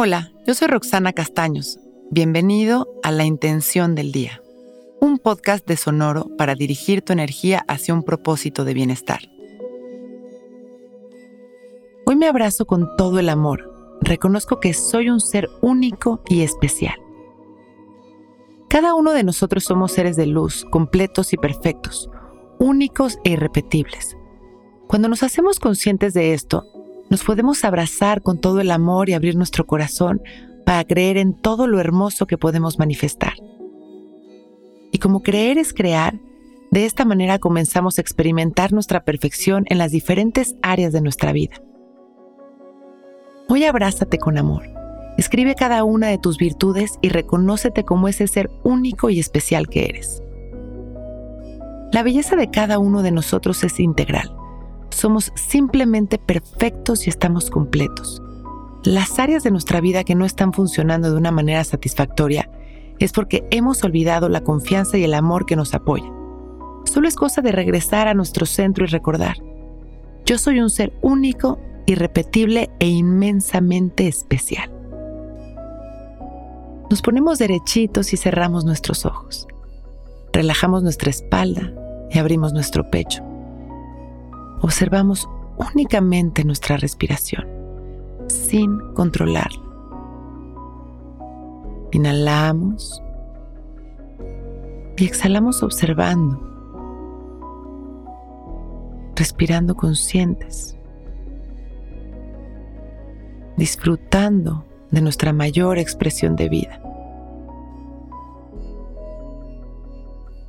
Hola, yo soy Roxana Castaños. Bienvenido a La Intención del Día, un podcast de Sonoro para dirigir tu energía hacia un propósito de bienestar. Hoy me abrazo con todo el amor. Reconozco que soy un ser único y especial. Cada uno de nosotros somos seres de luz, completos y perfectos, únicos e irrepetibles. Cuando nos hacemos conscientes de esto, nos podemos abrazar con todo el amor y abrir nuestro corazón para creer en todo lo hermoso que podemos manifestar. Y como creer es crear, de esta manera comenzamos a experimentar nuestra perfección en las diferentes áreas de nuestra vida. Hoy abrázate con amor. Escribe cada una de tus virtudes y reconócete como ese ser único y especial que eres. La belleza de cada uno de nosotros es integral somos simplemente perfectos y estamos completos. Las áreas de nuestra vida que no están funcionando de una manera satisfactoria es porque hemos olvidado la confianza y el amor que nos apoya. Solo es cosa de regresar a nuestro centro y recordar, yo soy un ser único, irrepetible e inmensamente especial. Nos ponemos derechitos y cerramos nuestros ojos. Relajamos nuestra espalda y abrimos nuestro pecho observamos únicamente nuestra respiración, sin controlarla. Inhalamos y exhalamos observando, respirando conscientes, disfrutando de nuestra mayor expresión de vida,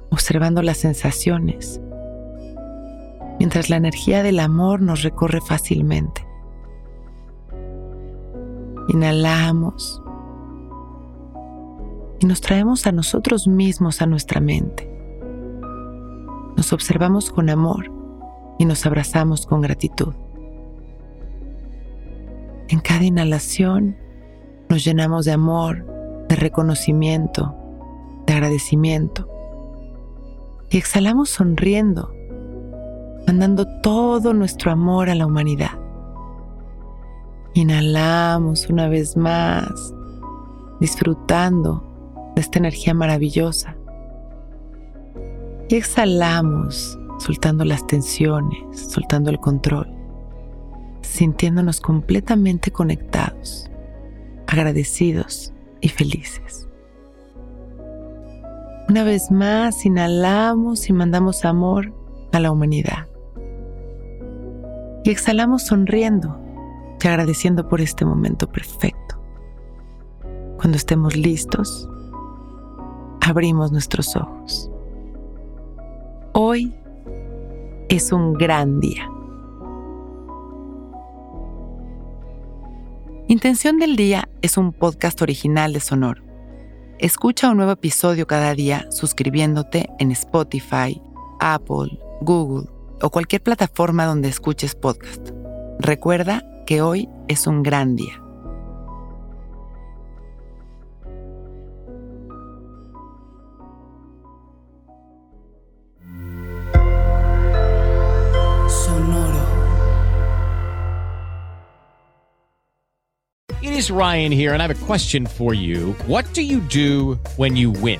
observando las sensaciones mientras la energía del amor nos recorre fácilmente. Inhalamos y nos traemos a nosotros mismos a nuestra mente. Nos observamos con amor y nos abrazamos con gratitud. En cada inhalación nos llenamos de amor, de reconocimiento, de agradecimiento. Y exhalamos sonriendo mandando todo nuestro amor a la humanidad. Inhalamos una vez más, disfrutando de esta energía maravillosa. Y exhalamos, soltando las tensiones, soltando el control, sintiéndonos completamente conectados, agradecidos y felices. Una vez más, inhalamos y mandamos amor a la humanidad exhalamos sonriendo y agradeciendo por este momento perfecto. Cuando estemos listos, abrimos nuestros ojos. Hoy es un gran día. Intención del Día es un podcast original de Sonoro. Escucha un nuevo episodio cada día suscribiéndote en Spotify, Apple, Google o cualquier plataforma donde escuches podcast. Recuerda que hoy es un gran día. Sonoro. It is Ryan here and I have a question for you. What do you do when you win?